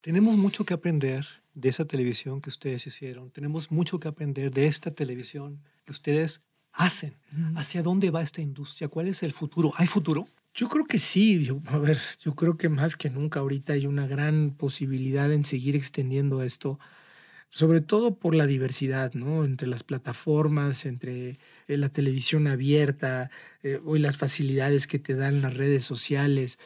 Tenemos mucho que aprender de esa televisión que ustedes hicieron. Tenemos mucho que aprender de esta televisión que ustedes hacen. ¿Hacia dónde va esta industria? ¿Cuál es el futuro? ¿Hay futuro? Yo creo que sí. Yo, a ver, yo creo que más que nunca ahorita hay una gran posibilidad en seguir extendiendo esto, sobre todo por la diversidad, ¿no? Entre las plataformas, entre eh, la televisión abierta, eh, hoy las facilidades que te dan las redes sociales.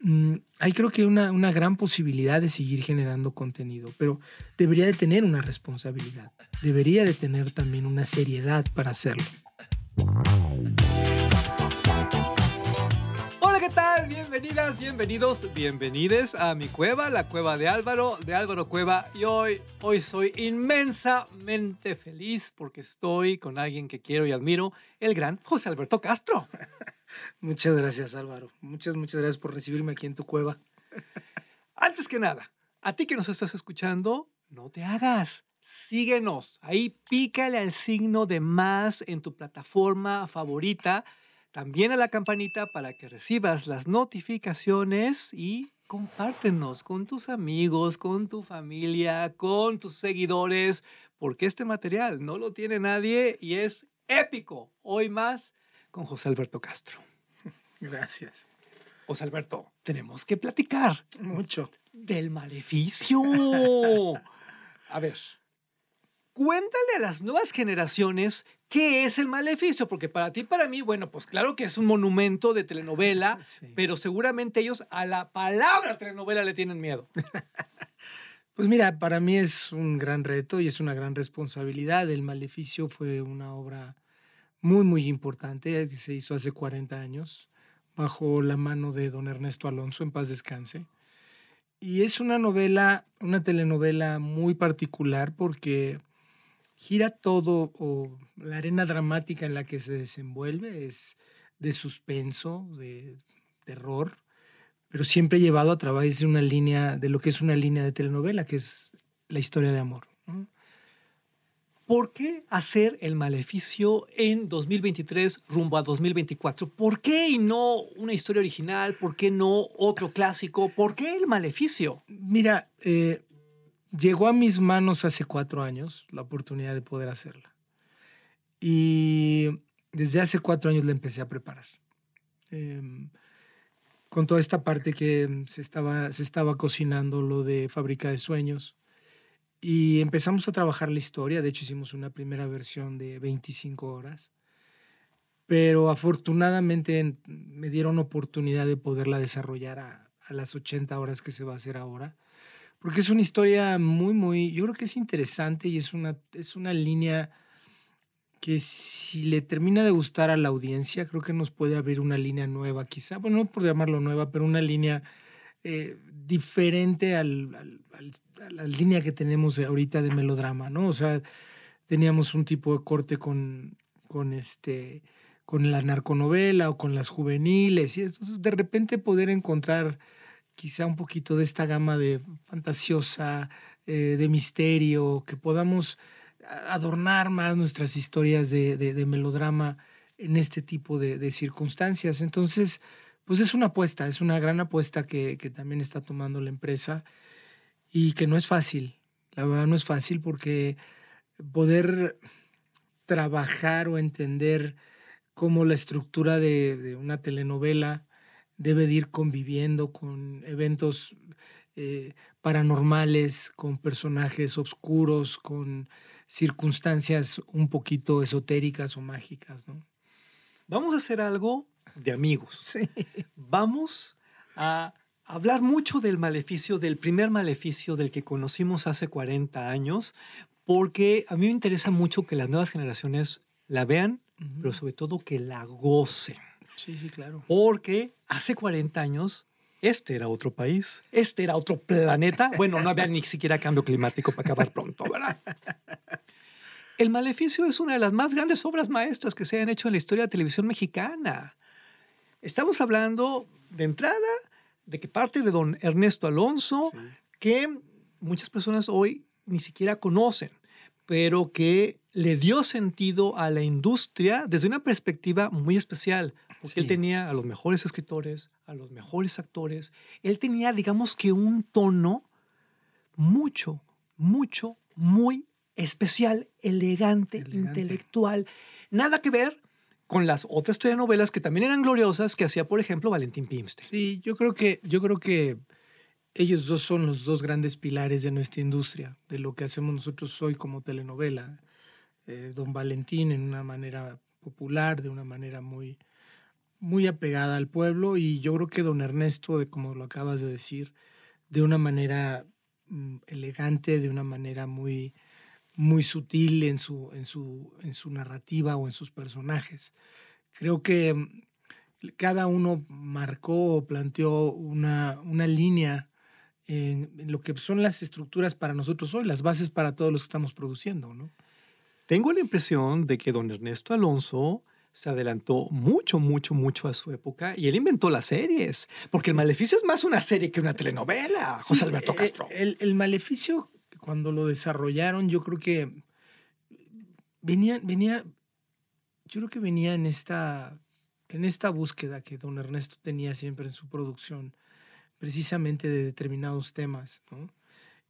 Mm, hay creo que una, una gran posibilidad de seguir generando contenido, pero debería de tener una responsabilidad, debería de tener también una seriedad para hacerlo. Hola, ¿qué tal? Bienvenidas, bienvenidos, bienvenides a mi cueva, la cueva de Álvaro, de Álvaro Cueva. Y hoy, hoy soy inmensamente feliz porque estoy con alguien que quiero y admiro, el gran José Alberto Castro. Muchas gracias, Álvaro. Muchas, muchas gracias por recibirme aquí en tu cueva. Antes que nada, a ti que nos estás escuchando, no te hagas. Síguenos. Ahí pícale al signo de más en tu plataforma favorita. También a la campanita para que recibas las notificaciones y compártenos con tus amigos, con tu familia, con tus seguidores, porque este material no lo tiene nadie y es épico. Hoy más con José Alberto Castro. Gracias. José Alberto, tenemos que platicar. Mucho. Del maleficio. A ver, cuéntale a las nuevas generaciones qué es el maleficio, porque para ti, para mí, bueno, pues claro que es un monumento de telenovela, pero seguramente ellos a la palabra telenovela le tienen miedo. Pues mira, para mí es un gran reto y es una gran responsabilidad. El Maleficio fue una obra muy, muy importante que se hizo hace 40 años bajo la mano de don Ernesto Alonso, en paz descanse. Y es una novela, una telenovela muy particular porque gira todo, o la arena dramática en la que se desenvuelve es de suspenso, de terror, pero siempre llevado a través de una línea, de lo que es una línea de telenovela, que es la historia de amor. ¿Por qué hacer el maleficio en 2023 rumbo a 2024? ¿Por qué y no una historia original? ¿Por qué no otro clásico? ¿Por qué el maleficio? Mira, eh, llegó a mis manos hace cuatro años la oportunidad de poder hacerla. Y desde hace cuatro años la empecé a preparar. Em, con toda esta parte que se estaba, se estaba cocinando lo de Fábrica de Sueños y empezamos a trabajar la historia, de hecho hicimos una primera versión de 25 horas, pero afortunadamente me dieron oportunidad de poderla desarrollar a, las 80 horas que se va a hacer ahora, porque es una historia muy, muy, yo creo que es interesante y es una, es una línea que si le termina de gustar a la audiencia, creo que nos puede abrir una línea nueva, quizá, bueno, no por llamarlo nueva, pero una línea eh, diferente al, a la línea que tenemos ahorita de melodrama, ¿no? O sea, teníamos un tipo de corte con, con, este, con la narconovela o con las juveniles, y de repente poder encontrar quizá un poquito de esta gama de fantasiosa, eh, de misterio, que podamos adornar más nuestras historias de, de, melodrama en este tipo de, de circunstancias. Entonces, pues es una apuesta, es una gran apuesta que, también está tomando la empresa y que no es fácil. La verdad no es fácil porque poder trabajar o entender cómo la estructura de, una telenovela debe de ir conviviendo con eventos eh, paranormales, con personajes oscuros, con circunstancias un poquito esotéricas o mágicas, ¿no? Vamos a hacer algo de amigos. Vamos a hablar mucho del maleficio, del primer maleficio del que conocimos hace 40 años, porque a mí me interesa mucho que las nuevas generaciones la vean, pero sobre todo que la gocen. Sí, sí, claro. Porque hace 40 años este era otro país, este era otro planeta. Bueno, no había ni siquiera cambio climático para acabar pronto, ¿verdad? El Maleficio es una de las más grandes obras maestras que se han hecho en la historia de la televisión mexicana. Estamos hablando de entrada de que parte de don Ernesto Alonso, que muchas personas hoy ni siquiera conocen, pero que le dio sentido a la industria desde una perspectiva muy especial, porque él tenía a los mejores escritores, a los mejores actores, él tenía, digamos que un tono mucho, mucho, muy especial, elegante, Elegante. intelectual. Nada que ver con las otras telenovelas que también eran gloriosas que hacía, por ejemplo, Valentín Pimste. Sí, yo creo que, yo creo que ellos dos son los dos grandes pilares de nuestra industria, de lo que hacemos nosotros hoy como telenovela. Eh, don Valentín en una manera popular, de una manera muy, muy apegada al pueblo, y yo creo que don Ernesto, de como lo acabas de decir, de una manera mm, elegante, de una manera muy, muy sutil en su, en, su, en su narrativa o en sus personajes. Creo que mm, cada uno marcó o planteó una, una línea en, en lo que son las estructuras para nosotros hoy, las bases para todos los que estamos produciendo, ¿no? Tengo la impresión de que don Ernesto Alonso se adelantó mucho, mucho, mucho a su época y él inventó las series, porque el Maleficio es más una serie que una telenovela, José Sí, Alberto eh, Castro. El, el maleficio, cuando lo desarrollaron, yo creo que venía, venía, yo creo que venía en esta, en esta búsqueda que don Ernesto tenía siempre en su producción, precisamente de determinados temas, ¿no?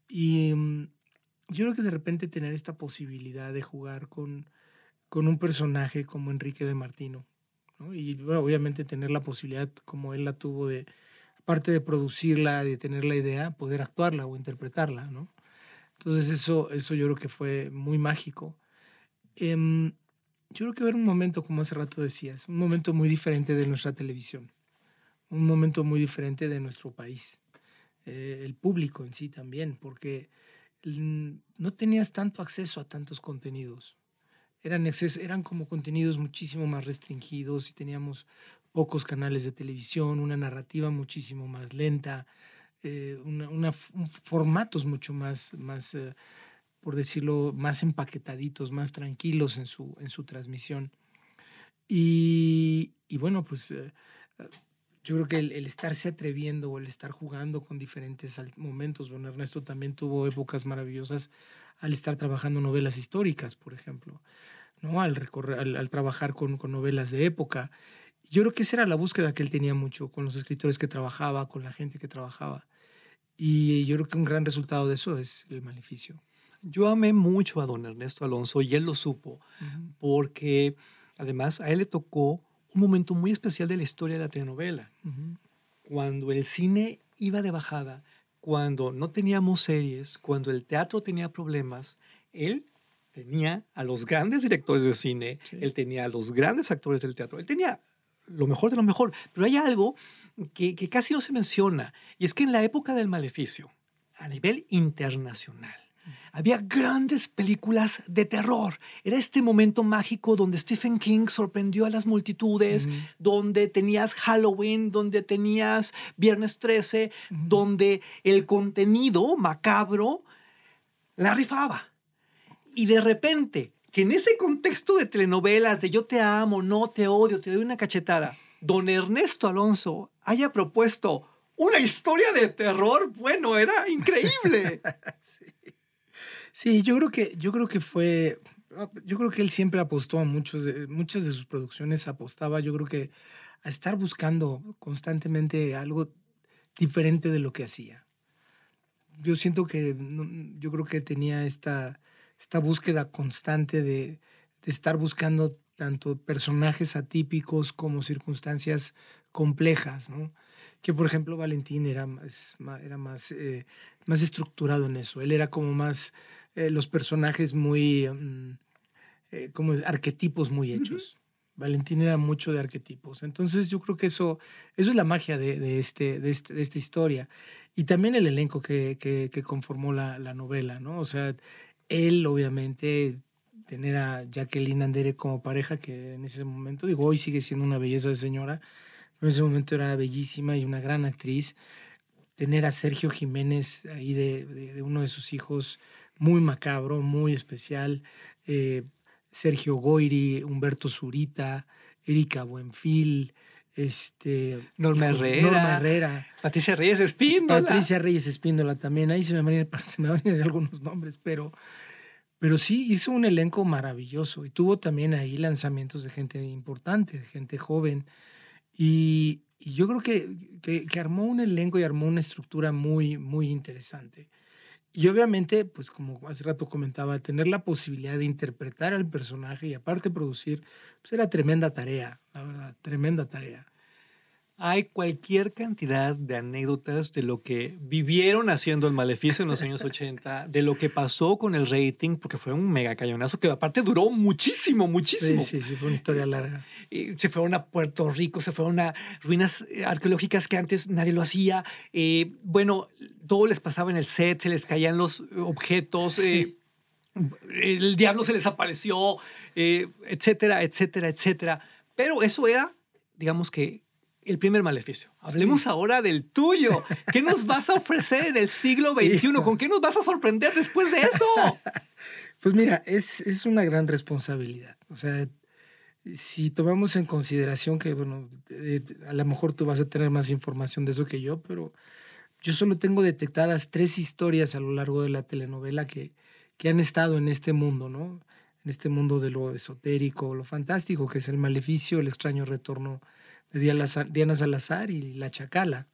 Y mm, yo creo que de repente tener esta posibilidad de jugar con, con un personaje como Enrique de Martino, ¿no? Y bueno, obviamente tener la posibilidad, como él la tuvo, de, aparte de producirla, de tener la idea, poder actuarla o interpretarla, ¿no? Entonces eso, eso yo creo que fue muy mágico. Em, yo creo que era un momento, como hace rato decías, un momento muy diferente de nuestra televisión, un momento muy diferente de nuestro país, eh, el público en sí también, porque no tenías tanto acceso a tantos contenidos. Eran, exces- eran como contenidos muchísimo más restringidos y teníamos pocos canales de televisión, una narrativa muchísimo más lenta, eh, una, formatos mucho más, más eh, por decirlo, más empaquetaditos, más tranquilos en su, en su transmisión. Y, y bueno, pues eh, eh, yo creo que el, el estarse atreviendo o el estar jugando con diferentes momentos, bueno, Ernesto también tuvo épocas maravillosas al estar trabajando novelas históricas, por ejemplo, ¿no? Al, recorrer, al trabajar con, con novelas de época. Yo creo que esa era la búsqueda que él tenía mucho con los escritores que trabajaba, con la gente que trabajaba. Y yo creo que un gran resultado de eso es el maleficio. Yo amé mucho a don Ernesto Alonso y él lo supo, porque además a él le tocó un momento muy especial de la historia de la telenovela, cuando el cine iba de bajada, cuando no teníamos series, cuando el teatro tenía problemas, él tenía a los grandes directores de cine, Sí. él tenía a los grandes actores del teatro, él tenía lo mejor de lo mejor, pero hay algo que, que casi no se menciona, y es que en la época del maleficio, a nivel internacional, había grandes películas de terror. Era este momento mágico donde Stephen King sorprendió a las multitudes, donde tenías Halloween, donde tenías Viernes 13, Ujú. donde el contenido macabro la rifaba. Y de repente, que en ese contexto de telenovelas de yo te amo, no te odio, te doy una cachetada, don Ernesto Alonso haya propuesto una historia de terror, bueno, era increíble. Sí, yo creo que, yo creo que fue, yo creo que él siempre apostó a muchos, de- muchas de sus producciones apostaba, yo creo que a estar buscando constantemente algo diferente de lo que hacía. Yo siento que, yo creo que tenía esta, esta búsqueda constante de, de estar buscando tanto personajes atípicos como circunstancias complejas, ¿no? Que por ejemplo Valentín era más, era más, eh, más estructurado en eso. Él era como más eh, los personajes muy, mm, eh, como arquetipos muy hechos. Valentín era mucho de arquetipos. Entonces yo creo que eso, eso es la magia de, de este, de, este- de esta historia. Y también el elenco que, que- que conformó la, la novela, ¿no? O sea, él obviamente tener a Jacqueline Andere como pareja, que en ese momento, digo, hoy sigue siendo una belleza de señora, pero en ese momento era bellísima y una gran actriz. Tener a Sergio Jiménez ahí de, de- de uno de sus hijos, muy macabro, muy especial. eh, Sergio Goiri, Humberto Zurita, Erika Buenfil, este, Norma Herrera. Norma Herrera. Patricia Reyes Espíndola. Patricia Reyes Espíndola también. Ahí se me van a ir, se me van a ir algunos nombres, pero, pero sí hizo un elenco maravilloso y tuvo también ahí lanzamientos de gente importante, de gente joven. Y, y yo creo que, que, que armó un elenco y armó una estructura muy, muy interesante. Y obviamente, pues como hace rato comentaba, tener la posibilidad de interpretar al personaje y aparte producir, pues era tremenda tarea, la verdad, tremenda tarea hay cualquier cantidad de anécdotas de lo que vivieron haciendo el maleficio en los años 80, de lo que pasó con el rating, porque fue un mega cañonazo que aparte duró muchísimo, muchísimo. Sí, sí, sí, fue una historia larga. Y se fueron a Puerto Rico, se fueron a ruinas eh, arqueológicas que antes nadie lo hacía. Eh, bueno, todo les pasaba en el set, se les caían los objetos. Eh, el diablo se les apareció, etcétera, etcétera, etcétera. Pero eso era, digamos que el primer maleficio. Hablemos ahora del tuyo. ¿Qué nos vas a ofrecer en el siglo XXI? ¿Con qué nos vas a sorprender después de eso? Pues mira, es, es una gran responsabilidad. O sea, si tomamos en consideración que, bueno, eh, a lo mejor tú vas a tener más información de eso que yo, pero yo solo tengo detectadas tres historias a lo largo de la telenovela que, que han estado en este mundo, ¿no? En este mundo de lo esotérico, lo fantástico, que es el maleficio, el extraño retorno de Diana Salazar y La Chacala.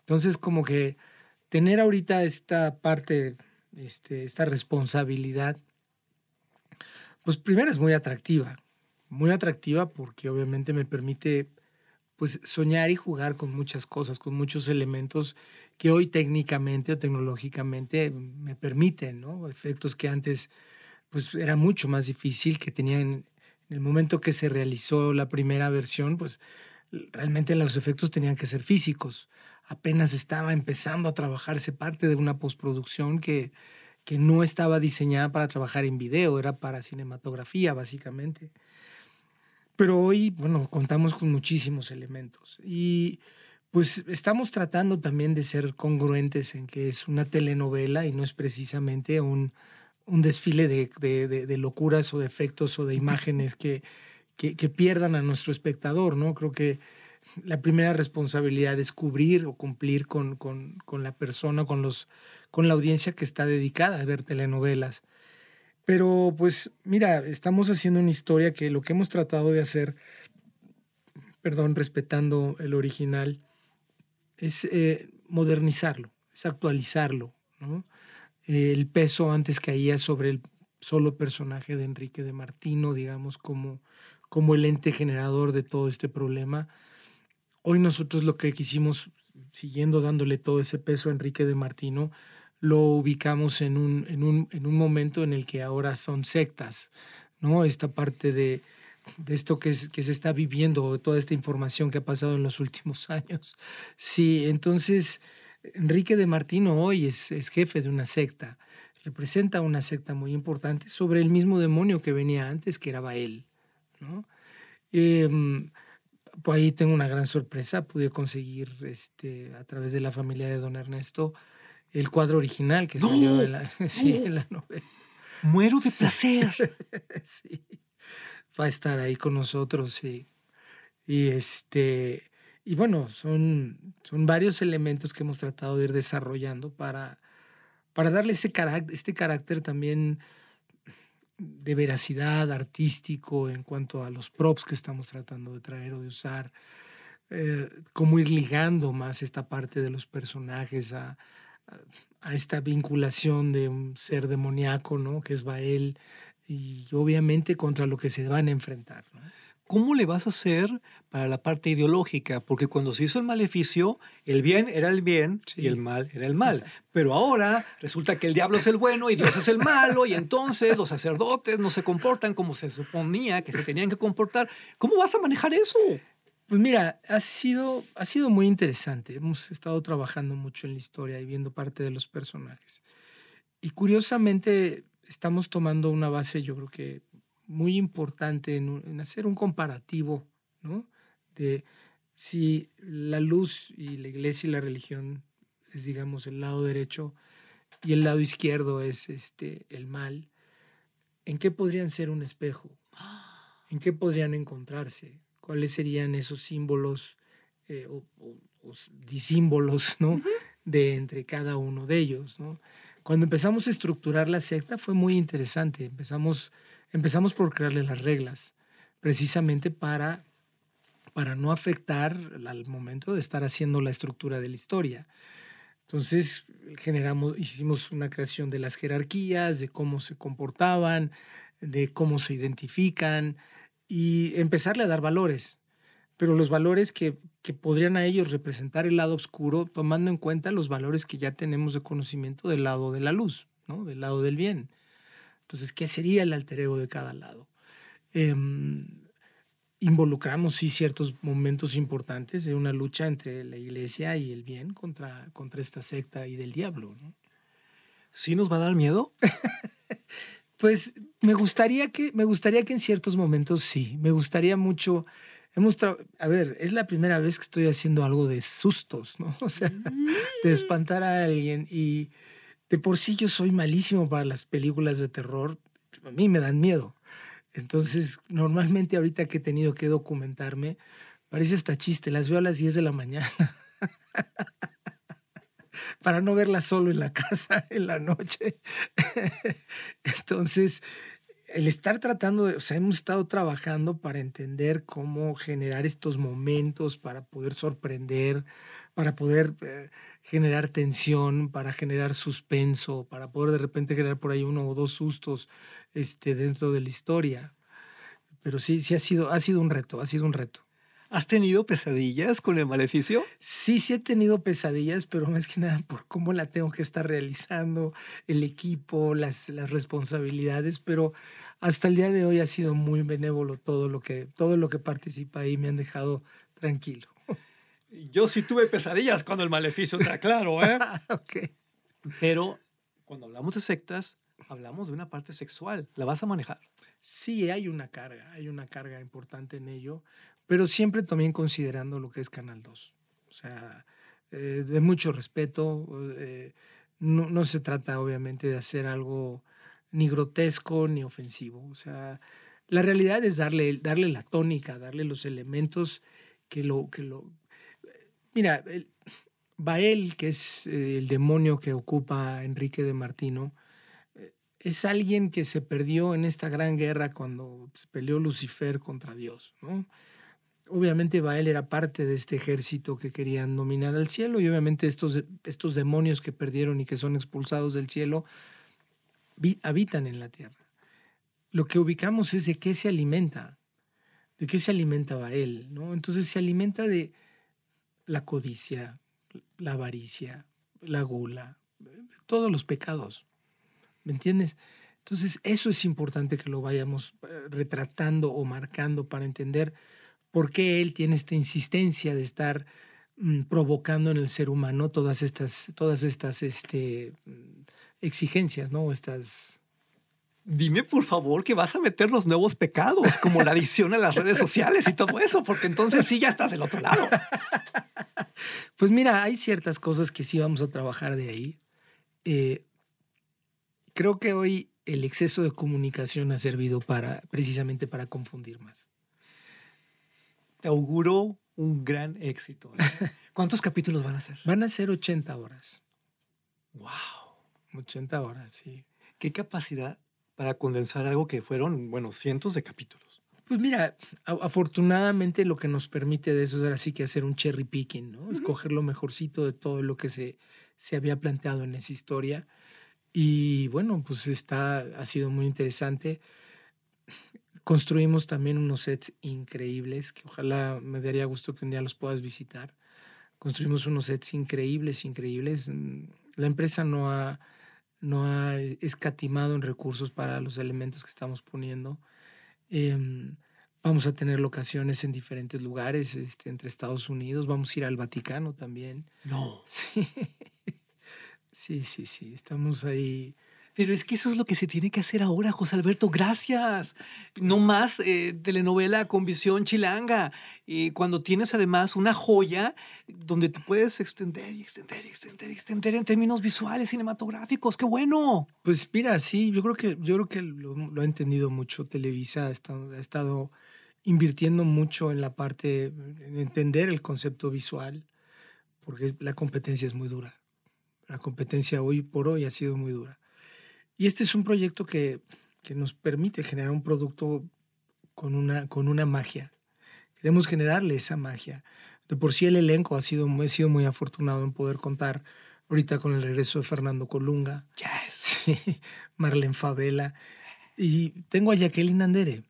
Entonces, como que tener ahorita esta parte, este, esta responsabilidad, pues primero es muy atractiva, muy atractiva porque obviamente me permite pues soñar y jugar con muchas cosas, con muchos elementos que hoy técnicamente o tecnológicamente me permiten, ¿no? Efectos que antes pues era mucho más difícil, que tenían en el momento que se realizó la primera versión, pues realmente los efectos tenían que ser físicos. Apenas estaba empezando a trabajarse parte de una postproducción que, que no estaba diseñada para trabajar en video, era para cinematografía básicamente. Pero hoy, bueno, contamos con muchísimos elementos y pues estamos tratando también de ser congruentes en que es una telenovela y no es precisamente un, un desfile de, de, locuras o de efectos o de imágenes que, que, pierdan a nuestro espectador, ¿no? Creo que la primera responsabilidad es cubrir o cumplir con, con, con, la persona, con, los, con la audiencia que está dedicada a ver telenovelas. Pero pues mira, estamos haciendo una historia que lo que hemos tratado de hacer, perdón, respetando el original, es eh, modernizarlo, es actualizarlo, ¿no? El peso antes caía sobre el solo personaje de Enrique de Martino, digamos, como, como el ente generador de todo este problema. Hoy nosotros lo que quisimos, siguiendo dándole todo ese peso a Enrique de Martino, lo ubicamos en un, en un, en un momento en el que ahora son sectas, ¿no? Esta parte de, de esto que, que se está viviendo, toda esta información que ha pasado en los últimos años. Sí, entonces Enrique de Martino hoy es, jefe de una secta, representa una secta muy importante sobre el mismo demonio que venía antes, que era Bael. ¿no? Em, pues ahí tengo una gran sorpresa, pude conseguir este, a través de la familia de don Ernesto el cuadro original que salió en, la, la novela. Muero de placer. sí. Va a estar ahí con nosotros, sí. Y este, y bueno, son, son varios elementos que hemos tratado de ir desarrollando para, para darle ese este carácter también de veracidad artístico en cuanto a los props que estamos tratando de traer o de usar, eh, cómo ir ligando más esta parte de los personajes a, a, esta vinculación de un ser demoníaco, ¿no? que es Bael, y obviamente contra lo que se van a enfrentar. ¿Cómo le vas a hacer para la parte ideológica? Porque cuando se hizo el maleficio, el bien era el bien y el mal era el mal. Pero ahora resulta que el diablo es el bueno y Dios es el malo y entonces los sacerdotes no se comportan como se suponía que se tenían que comportar. ¿Cómo vas a manejar eso? Pues mira, ha sido, ha sido muy interesante. Hemos estado trabajando mucho en la historia y viendo parte de los personajes. Y curiosamente estamos tomando una base, yo creo que muy importante en, hacer un comparativo, ¿no? De si la luz y la iglesia y la religión es, digamos, el lado derecho y el lado izquierdo es este, el mal, ¿en qué podrían ser un espejo? ¿En qué podrían encontrarse? ¿Cuáles serían esos símbolos eh, o, disímbolos, ¿no? De entre cada uno de ellos, ¿no? Cuando empezamos a estructurar la secta fue muy interesante. Empezamos Empezamos por crearle las reglas, precisamente para, para no afectar al momento de estar haciendo la estructura de la historia. Entonces, generamos, hicimos una creación de las jerarquías, de cómo se comportaban, de cómo se identifican y empezarle a dar valores. Pero los valores que, que podrían a ellos representar el lado oscuro, tomando en cuenta los valores que ya tenemos de conocimiento del lado de la luz, ¿no? del lado del bien. Entonces, ¿qué sería el alter ego de cada lado? Em, involucramos sí ciertos momentos importantes de una lucha entre la iglesia y el bien contra, contra esta secta y del diablo. ¿no? ¿Sí nos va a dar miedo? pues me gustaría que, me gustaría que en ciertos momentos sí. Me gustaría mucho. Hemos a ver, es la primera vez que estoy haciendo algo de sustos, ¿no? O sea, de mm. espantar a alguien. Y de por sí yo soy malísimo para las películas de terror. A mí me dan miedo. Entonces, normalmente ahorita que he tenido que documentarme, parece hasta chiste, las veo a las 10 de la mañana. para no verlas solo en la casa en la noche. Entonces, el estar tratando de, o sea, hemos estado trabajando para entender cómo generar estos momentos, para poder sorprender, para poder eh, generar tensión, para generar suspenso, para poder de repente generar por ahí uno o dos sustos este, dentro de la historia. Pero sí, sí ha sido, ha sido un reto, ha sido un reto. ¿Has tenido pesadillas con el maleficio? Sí, sí he tenido pesadillas, pero más que nada por cómo la tengo que estar realizando, el equipo, las, las responsabilidades, pero hasta el día de hoy ha sido muy benévolo todo lo que, todo lo que participa ahí, me han dejado tranquilo. Yo sí tuve pesadillas con el maleficio, está claro, ¿eh? ok. Pero cuando hablamos de sectas, hablamos de una parte sexual. ¿La vas a manejar? Sí, hay una carga, hay una carga importante en ello, pero siempre también considerando lo que es Canal 2. O sea, eh, de mucho respeto. Eh, no, se trata, obviamente, de hacer algo ni grotesco ni ofensivo. O sea, la realidad es darle, darle la tónica, darle los elementos que lo... Que lo mira, el, Bael, que es eh, el demonio que ocupa Enrique de Martino, es alguien que se perdió en esta gran guerra cuando peleó Lucifer contra Dios, ¿no? Obviamente Bael era parte de este ejército que querían dominar al cielo y obviamente estos, estos demonios que perdieron y que son expulsados del cielo habitan en la tierra. Lo que ubicamos es de qué se alimenta, de qué se alimenta Bael, ¿no? Entonces se alimenta de la codicia, la avaricia, la gula, todos los pecados. ¿Me entiendes? Entonces, eso es importante que lo vayamos eh, retratando o marcando para entender por qué él tiene esta insistencia de estar mm, provocando en el ser humano todas estas, todas estas este, mm, exigencias, ¿no? Estas... Dime por favor que vas a meter los nuevos pecados, como la adicción a las redes sociales y todo eso, porque entonces sí ya estás del otro lado. Pues mira, hay ciertas cosas que sí vamos a trabajar de ahí. Eh, creo que hoy el exceso de comunicación ha servido para precisamente para confundir más. Te auguro un gran éxito. ¿Cuántos capítulos van a ser? Van a ser 80 horas. ¡Wow! 80 horas, sí. ¿Qué capacidad para condensar algo que fueron, bueno, cientos de capítulos? Pues mira, afortunadamente lo que nos permite de eso es ahora sí que hacer un cherry picking, ¿no? Escoger lo mejorcito de todo lo que se, se había planteado en esa historia y bueno, pues está, ha sido muy interesante. Construimos también unos sets increíbles que ojalá me daría gusto que un día los puedas visitar. Construimos unos sets increíbles, increíbles. Mm, la empresa no ha, no ha escatimado en recursos para los elementos que estamos poniendo. Em, vamos a tener locaciones en diferentes lugares, este, entre Estados Unidos. Vamos a ir al Vaticano también. No. Sí. Sí, sí, sí, estamos ahí. Pero es que eso es lo que se tiene que hacer ahora, José Alberto. Gracias. No más eh, telenovela con visión chilanga. Y cuando tienes además una joya donde te puedes extender y extender y extender extender en términos visuales, cinematográficos. ¡Qué bueno! Pues mira, sí, yo creo que, yo creo que lo, ha entendido mucho. Televisa ha estado, ha estado invirtiendo mucho en la parte, en entender el concepto visual, porque la competencia es muy dura la competencia hoy por hoy ha sido muy dura. Y este es un proyecto que, que nos permite generar un producto con una, con una magia. Queremos generarle esa magia. De por sí el elenco ha sido, ha sido muy afortunado en poder contar ahorita con el regreso de Fernando Colunga, Yes. Marlene Favela, y tengo a Jacqueline Andere.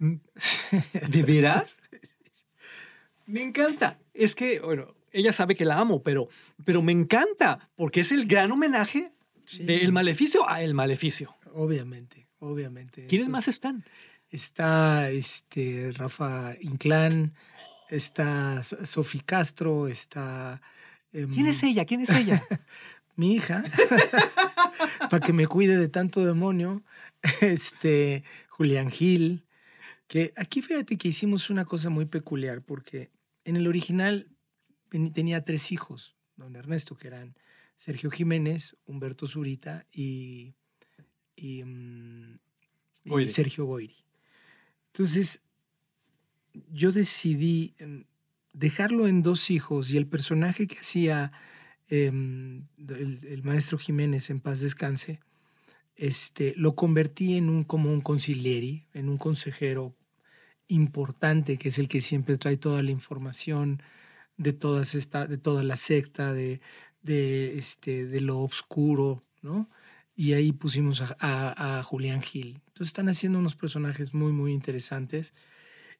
¿De veras? Me encanta. Es que, bueno, ella sabe que la amo, pero, pero me encanta porque es el gran homenaje Sí. del maleficio a el maleficio. Obviamente, obviamente. ¿Quiénes Entonces, más están? Está este, Rafa Inclán, está Sofi Castro, está... em, ¿Quién es ella? ¿Quién es ella? mi hija, para que me cuide de tanto demonio, este, Julián Gil, que aquí fíjate que hicimos una cosa muy peculiar, porque en el original tenía tres hijos, don Ernesto, que eran Sergio Jiménez, Humberto Zurita y, y, mm, y. Sergio Goyri. Entonces, yo decidí em, dejarlo en dos hijos y el personaje que hacía em, el, el maestro Jiménez en paz descanse, este, lo convertí en un como un concilieri, en un consejero importante que es el que siempre trae toda la información de todas esta, de toda la secta, de, de, este, de lo oscuro, ¿no? Y ahí pusimos a, a- a Julián Gil. Entonces están haciendo unos personajes muy, muy interesantes.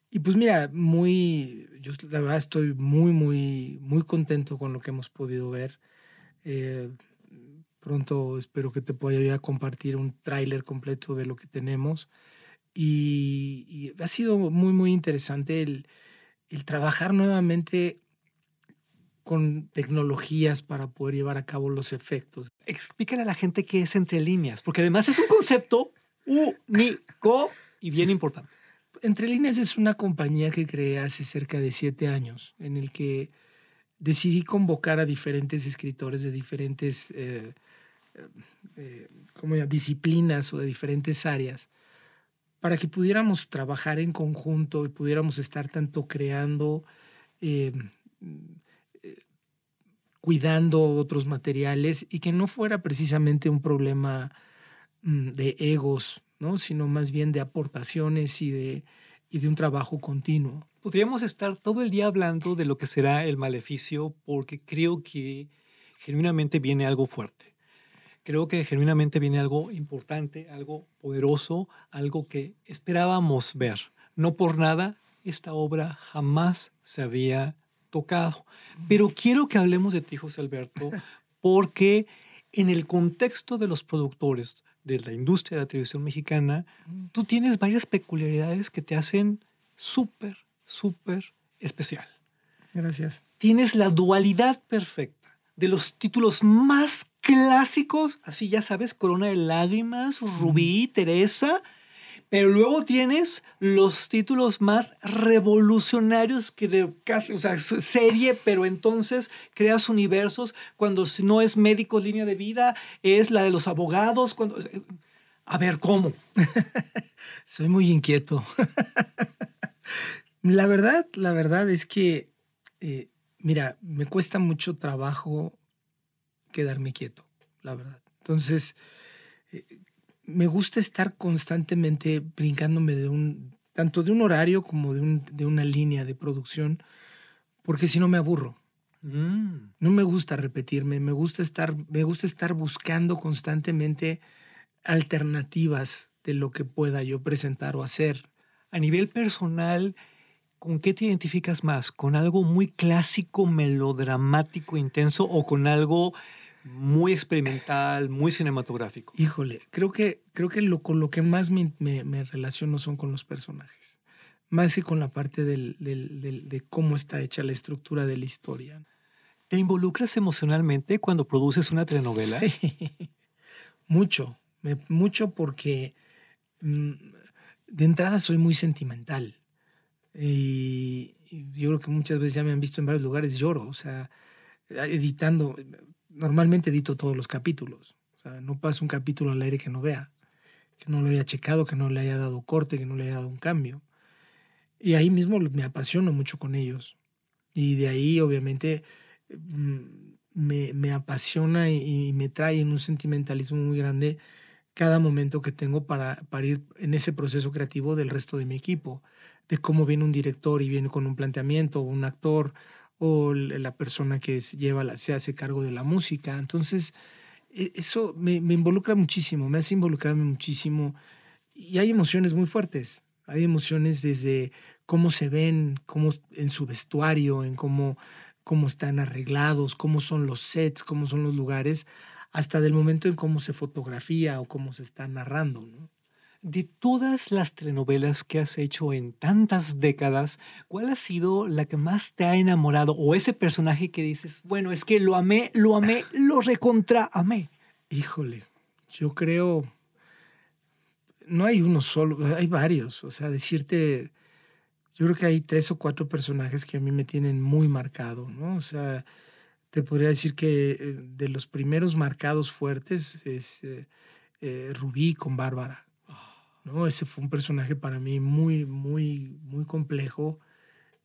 Y pues mira, muy, yo la verdad estoy muy, muy, muy contento con lo que hemos podido ver. Eh, pronto espero que te pueda ya compartir un tráiler completo de lo que tenemos. Y, y ha sido muy, muy interesante el, el trabajar nuevamente con tecnologías para poder llevar a cabo los efectos. Explícale a la gente qué es entre líneas, porque además es un concepto único y bien Sí. importante. Entre líneas es una compañía que creé hace cerca de siete años, en el que decidí convocar a diferentes escritores de diferentes eh, eh, eh, disciplinas o de diferentes áreas para que pudiéramos trabajar en conjunto y pudiéramos estar tanto creando, eh, cuidando otros materiales y que no fuera precisamente un problema mm, de egos, ¿no? sino más bien de aportaciones y de, y de un trabajo continuo. Podríamos estar todo el día hablando de lo que será el maleficio porque creo que genuinamente viene algo fuerte. Creo que genuinamente viene algo importante, algo poderoso, algo que esperábamos ver. No por nada, esta obra jamás se había tocado. Pero quiero que hablemos de ti, José Alberto, porque en el contexto de los productores de la industria de la televisión mexicana, tú tienes varias peculiaridades que te hacen súper, súper especial. Gracias. Tienes la dualidad perfecta de los títulos más clásicos, así ya sabes, Corona de Lágrimas, Rubí, Teresa, pero luego tienes los títulos más revolucionarios que de casi, o sea, serie, pero entonces creas universos cuando no es médicos línea de vida, es la de los abogados, cuando a ver cómo. Soy muy inquieto. la verdad, la verdad es que, eh, mira, me cuesta mucho trabajo quedarme quieto, la verdad. Entonces, eh, me gusta estar constantemente brincándome de un, tanto de un horario como de, un, de una línea de producción, porque si no me aburro. Mm. No me gusta repetirme, me gusta estar, me gusta estar buscando constantemente alternativas de lo que pueda yo presentar o hacer. A nivel personal, ¿con qué te identificas más? ¿Con algo muy clásico, melodramático, intenso o con algo muy experimental, muy cinematográfico? Híjole, creo que, creo que lo, con lo que más me, me- me relaciono son con los personajes, más que con la parte del- del- del- de cómo está hecha la estructura de la historia. ¿Te involucras emocionalmente cuando produces una telenovela? Sí, mucho, me- mucho porque mm, de entrada soy muy sentimental. Y, y yo creo que muchas veces ya me han visto en varios lugares, lloro, o sea, editando, normalmente edito todos los capítulos, o sea, no paso un capítulo al aire que no vea, que no lo haya checado, que no le haya dado corte, que no le haya dado un cambio. Y ahí mismo me apasiono mucho con ellos. Y de ahí, obviamente, mm, me, me apasiona y, me trae en un sentimentalismo muy grande cada momento que tengo para, para ir en ese proceso creativo del resto de mi equipo, de cómo viene un director y viene con un planteamiento, un actor, o la persona que lleva la, se hace cargo de la música. Entonces, e, eso me, me involucra muchísimo, me hace involucrarme muchísimo y hay emociones muy fuertes. Hay emociones desde cómo se ven, cómo en su vestuario, en cómo, cómo están arreglados, cómo son los sets, cómo son los lugares, hasta del momento en cómo se fotografía o cómo se está narrando. ¿no? De todas las telenovelas que has hecho en tantas décadas, ¿cuál ha sido la que más te ha enamorado? O ese personaje que dices, bueno, es que lo amé, lo amé, lo recontra amé. Híjole, yo creo, no hay uno solo, hay varios. O sea, decirte, yo creo que hay tres o cuatro personajes que a mí me tienen muy marcado, ¿no? O sea, te podría decir que eh, de los primeros marcados fuertes es eh, eh, Rubí con Bárbara. ¿No? Ese fue un personaje para mí muy, muy, muy complejo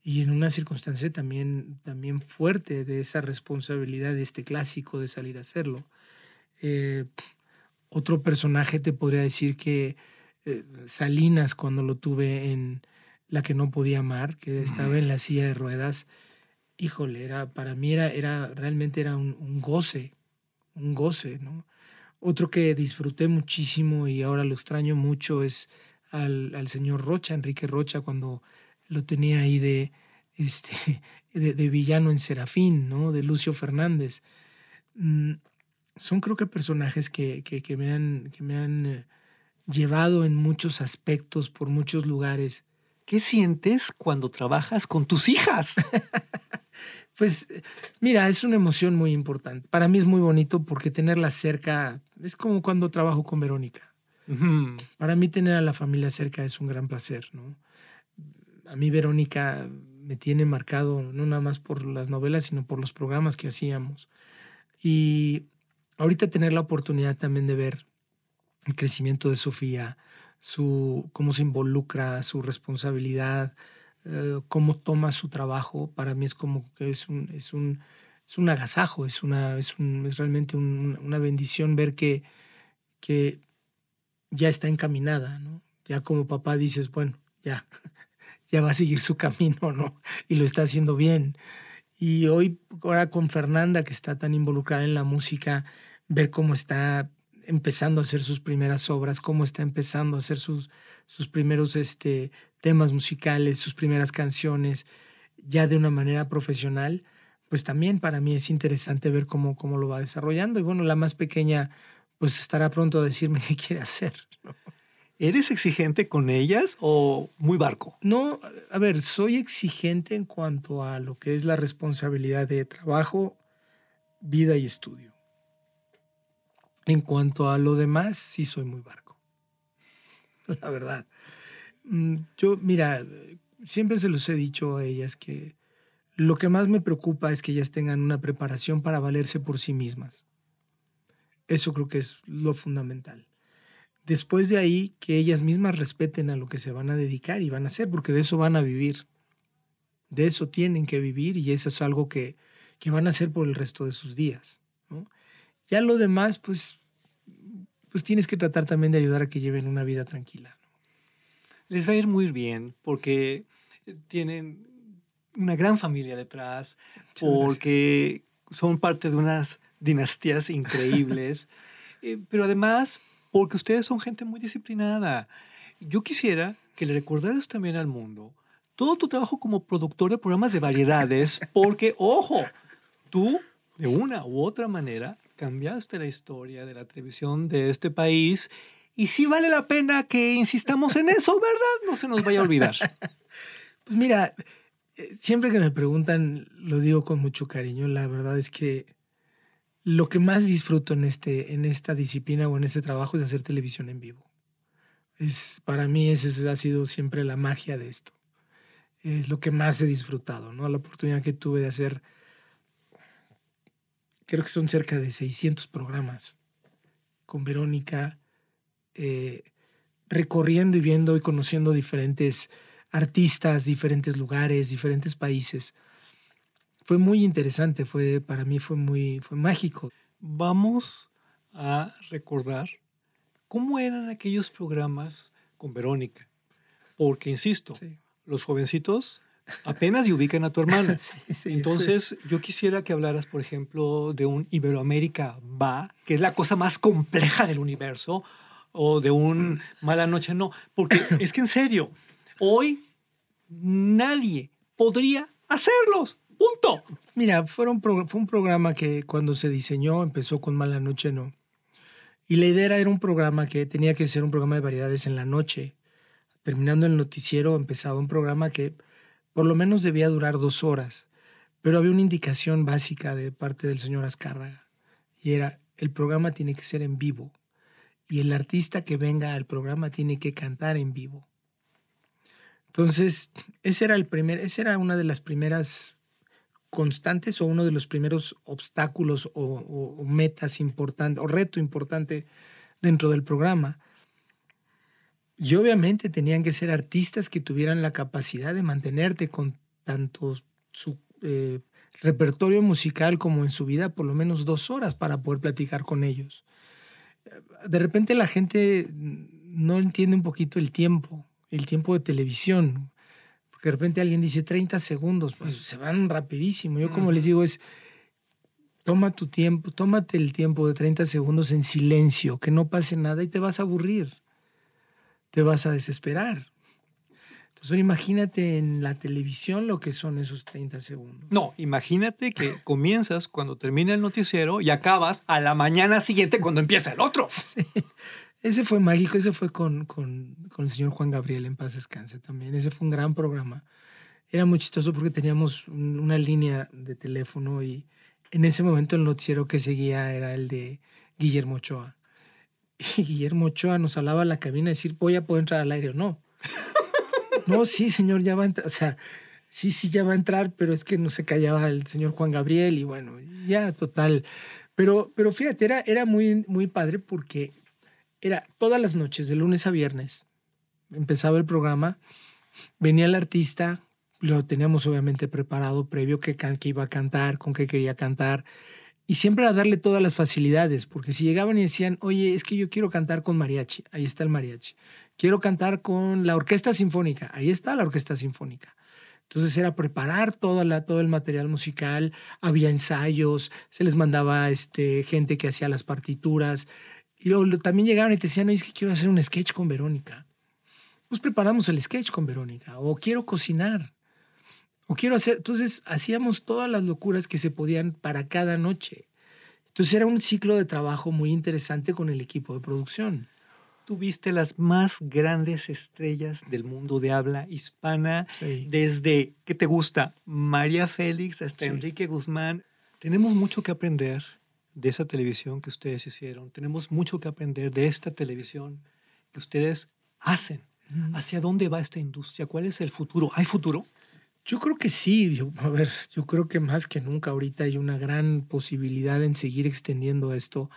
y en una circunstancia también, también fuerte de esa responsabilidad de este clásico de salir a hacerlo. otro personaje te podría decir que Salinas, cuando lo tuve en La que no podía amar, que estaba en la silla de ruedas, híjole, era, para mí era, era realmente era un, goce, un goce, ¿no? Otro que disfruté muchísimo y ahora lo extraño mucho es al, al señor Rocha, Enrique Rocha, cuando lo tenía ahí de, este, de, villano en Serafín, ¿no? De Lucio Fernández. Mm, son creo que personajes que, que, que me han, que me han eh, llevado en muchos aspectos, por muchos lugares. ¿Qué sientes cuando trabajas con tus hijas? Pues mira, es una emoción muy importante. Para mí es muy bonito porque tenerla cerca es como cuando trabajo con Verónica. Para mí tener a la familia cerca es un gran placer, ¿no? A mí Verónica me tiene marcado no nada más por las novelas, sino por los programas que hacíamos. Y ahorita tener la oportunidad también de ver el crecimiento de Sofía, su cómo se involucra, su responsabilidad, eh, cómo toma su trabajo, para mí es como que es un, es un, es un agasajo, es, una, es, un, es realmente una bendición ver que, que ya está encaminada, ¿no? Ya como papá dices, bueno, ya, ya va a seguir su camino, ¿no? Y lo está haciendo bien. Y hoy, ahora con Fernanda, que está tan involucrada en la música, ver cómo está empezando a hacer sus primeras obras, cómo está empezando a hacer sus, sus primeros este, temas musicales, sus primeras canciones, ya de una manera profesional, pues también para mí es interesante ver cómo, cómo lo va desarrollando. Y bueno, la más pequeña, pues estará pronto a decirme qué quiere hacer. ¿Eres exigente con ellas o muy barco? No, a ver, soy exigente en cuanto a lo que es la responsabilidad de trabajo, vida y estudio. En cuanto a lo demás, sí soy muy barco. La verdad. Mm, yo, mira, siempre se los he dicho a ellas que lo que más me preocupa es que ellas tengan una preparación para valerse por sí mismas. Eso creo que es lo fundamental. Después de ahí, que ellas mismas respeten a lo que se van a dedicar y van a hacer, porque de eso van a vivir. De eso tienen que vivir y eso es algo que, que van a hacer por el resto de sus días. Ya lo demás, pues, pues tienes que tratar también de ayudar a que lleven una vida tranquila les va a ir muy bien porque tienen una gran familia detrás, porque son parte de unas dinastías increíbles, eh, pero además porque ustedes son gente muy disciplinada. Yo quisiera que le recordaras también al mundo todo tu trabajo como productor de programas de variedades, porque, ojo, tú, de una u otra manera, cambiaste la historia de la televisión de este país y sí vale la pena que insistamos en eso, ¿verdad? No se nos vaya a olvidar. Pues mira, eh, siempre que me preguntan, lo digo con mucho cariño, la verdad es que lo que más disfruto en, este, en esta disciplina o en este trabajo es hacer televisión en vivo. Es, para mí esa ha sido siempre la magia de esto. Es lo que más he disfrutado, ¿no? La oportunidad que tuve de hacer, creo que son cerca de 600 programas con Verónica, eh, recorriendo y viendo y conociendo diferentes artistas, diferentes lugares, diferentes países. Fue muy interesante, fue, para mí fue muy fue mágico. Vamos a recordar cómo eran aquellos programas con Verónica. Porque, insisto, los jovencitos Apenas y ubican a tu hermana. Sí, sí, sí. Entonces, yo quisiera que hablaras, por ejemplo, de un Iberoamérica Va, que es la cosa más compleja del universo, o de un Mala Noche No, porque es que en serio, hoy nadie podría hacerlos. Punto. Mira, fueron fue un programa que cuando se diseñó empezó con Mala Noche No. Y la idea era, era un programa que tenía que ser un programa de variedades en la noche. Terminando el noticiero empezaba un programa que por lo menos debía durar dos horas. Pero había una indicación básica de parte del señor Azcárraga. Y era, el programa tiene que ser en vivo. Y el artista que venga al programa tiene que cantar en vivo. Entonces, ese era el primer, esa era una de las primeras constantes o uno de los primeros obstáculos o, metas importantes o reto importante dentro del programa. Y obviamente tenían que ser artistas que tuvieran la capacidad de mantenerte con tanto su eh, repertorio musical como en su vida por lo menos dos horas para poder platicar con ellos. De repente la gente no entiende un poquito el tiempo, el tiempo de televisión porque de repente alguien dice 30 segundos, pues se van rapidísimo. Yo como les digo es, toma tu tiempo, tómate el tiempo de 30 segundos en silencio, que no pase nada y te vas a aburrir, te vas a desesperar. Entonces imagínate en la televisión lo que son esos 30 segundos. No, imagínate que comienzas cuando termina el noticiero y acabas a la mañana siguiente cuando empieza el otro. Ese fue mágico, ese fue con, con, con el señor Juan Gabriel en paz descanse también. Ese fue un gran programa. Era muy chistoso porque teníamos un- una línea de teléfono y en ese momento el noticiero que seguía era el de Guillermo Ochoa. Y Guillermo Ochoa nos hablaba a la cabina y decir, voy a poder entrar al aire o no. No, sí, señor, ya va a entrar. O sea, sí, sí, ya va a entrar, pero es que no se callaba el señor Juan Gabriel y bueno, ya total. Pero, pero fíjate, era, era muy, muy padre porque era todas las noches, de lunes a viernes, empezaba el programa, venía el artista, lo teníamos obviamente preparado previo, qué iba a cantar, con qué quería cantar, y siempre a darle todas las facilidades, porque si llegaban y decían, oye, es que yo quiero cantar con mariachi, ahí está el mariachi, quiero cantar con la orquesta sinfónica, ahí está la orquesta sinfónica. Entonces era preparar toda la, todo el material musical, había ensayos, se les mandaba este, gente que hacía las partituras, y luego también llegaban y te decían, oye, es que quiero hacer un sketch con Verónica. Pues preparamos el sketch con Verónica. O quiero cocinar. O quiero hacer. Entonces hacíamos todas las locuras que se podían para cada noche. Entonces era un ciclo de trabajo muy interesante con el equipo de producción. Tuviste las más grandes estrellas del mundo de habla hispana, Sí. desde, ¿qué te gusta? María Félix hasta Sí. Enrique Guzmán. Tenemos mucho que aprender de esa televisión que ustedes hicieron. Tenemos mucho que aprender de esta televisión que ustedes hacen. ¿Hacia dónde va esta industria? ¿Cuál es el futuro? ¿Hay futuro? Yo creo que sí. Yo- a ver, yo creo que más que nunca ahorita hay una gran posibilidad en seguir extendiendo esto,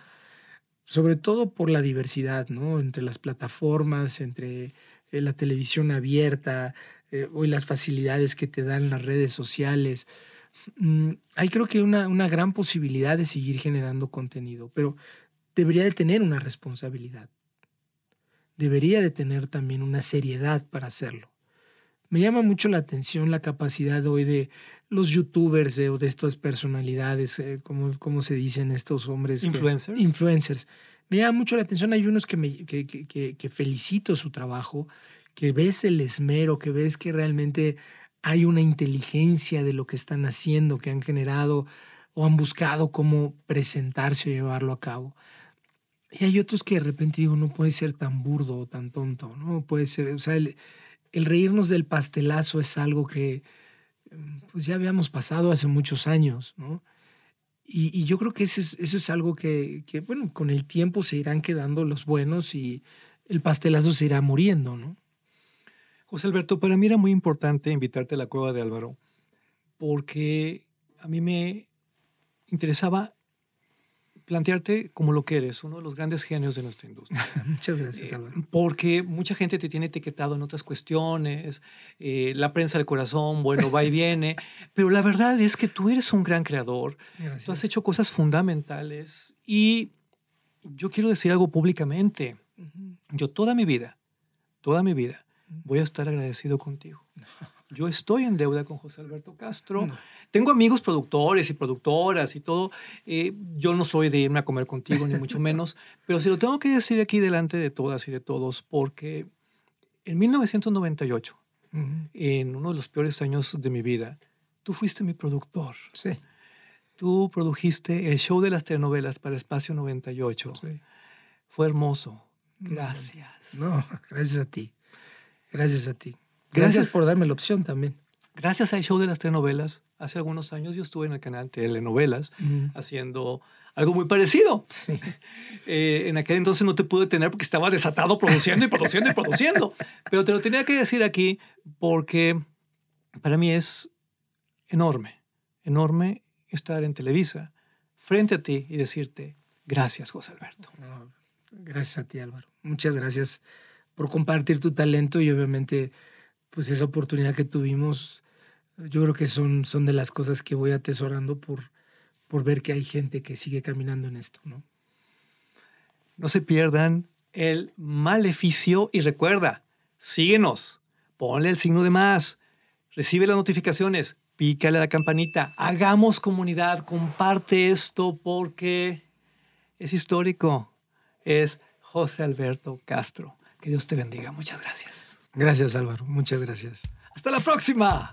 sobre todo por la diversidad, ¿no? Entre las plataformas, entre eh, la televisión abierta, eh, hoy las facilidades que te dan las redes sociales. Mm, hay creo que una, una gran posibilidad de seguir generando contenido, pero debería de tener una responsabilidad. Debería de tener también una seriedad para hacerlo. Me llama mucho la atención la capacidad hoy de los youtubers eh, o de estas personalidades, eh, como, como se dicen estos hombres. que- ¿Influencers? influencers. Me llama mucho la atención. Hay unos que, me, que, que- que- felicito su trabajo, que ves el esmero, que ves que realmente hay una inteligencia de lo que están haciendo, que han generado o han buscado cómo presentarse o llevarlo a cabo. Y hay otros que de repente digo, no puede ser tan burdo o tan tonto, ¿no? Puede ser, o sea, el, el reírnos del pastelazo es algo que pues ya habíamos pasado hace muchos años, ¿no? Y, y yo creo que eso es, eso es algo que, que, bueno, con el tiempo se irán quedando los buenos y el pastelazo se irá muriendo, ¿no? José Alberto, para mí era muy importante invitarte a la cueva de Álvaro porque a mí me interesaba plantearte como lo que eres, uno de los grandes genios de nuestra industria. Muchas gracias, Eh, Álvaro. porque mucha gente te tiene etiquetado en otras cuestiones, eh, la prensa del corazón, bueno, va y viene, pero la verdad es que tú eres un gran creador, tú has Gracias. hecho cosas fundamentales y yo quiero decir algo públicamente, yo toda mi vida, toda mi vida voy a estar agradecido contigo. Yo estoy en deuda con José Alberto Castro. Tengo amigos productores y productoras y todo. Eh, yo no soy de irme a comer contigo, ni mucho menos, pero si lo tengo que decir aquí delante de todas y de todos, porque en 1998, en uno de los peores años de mi vida, tú fuiste mi productor. Sí. Tú produjiste el show de las telenovelas para Espacio 98. Sí. Fue hermoso. Gracias. No, gracias a ti. Gracias a ti. Gracias, por darme la opción también. Gracias al show de las telenovelas, hace algunos años yo estuve en el canal Telenovelas haciendo algo muy parecido. Sí. Eh, en aquel entonces no te pude tener porque estaba desatado produciendo y produciendo y produciendo. Pero te lo tenía que decir aquí porque para mí es enorme, enorme estar en Televisa frente a ti y decirte gracias, José Alberto. gracias a ti, Álvaro. Muchas gracias por compartir tu talento y obviamente pues esa oportunidad que tuvimos, yo creo que son, son de las cosas que voy atesorando por, por ver que hay gente que sigue caminando en esto, ¿no? No se pierdan el maleficio y recuerda, síguenos, ponle el signo de más, recibe las notificaciones, pícale la campanita, hagamos comunidad, comparte esto porque es histórico. Es José Alberto Castro. Que Dios te bendiga. Muchas gracias. Gracias Álvaro, muchas gracias. Hasta la próxima.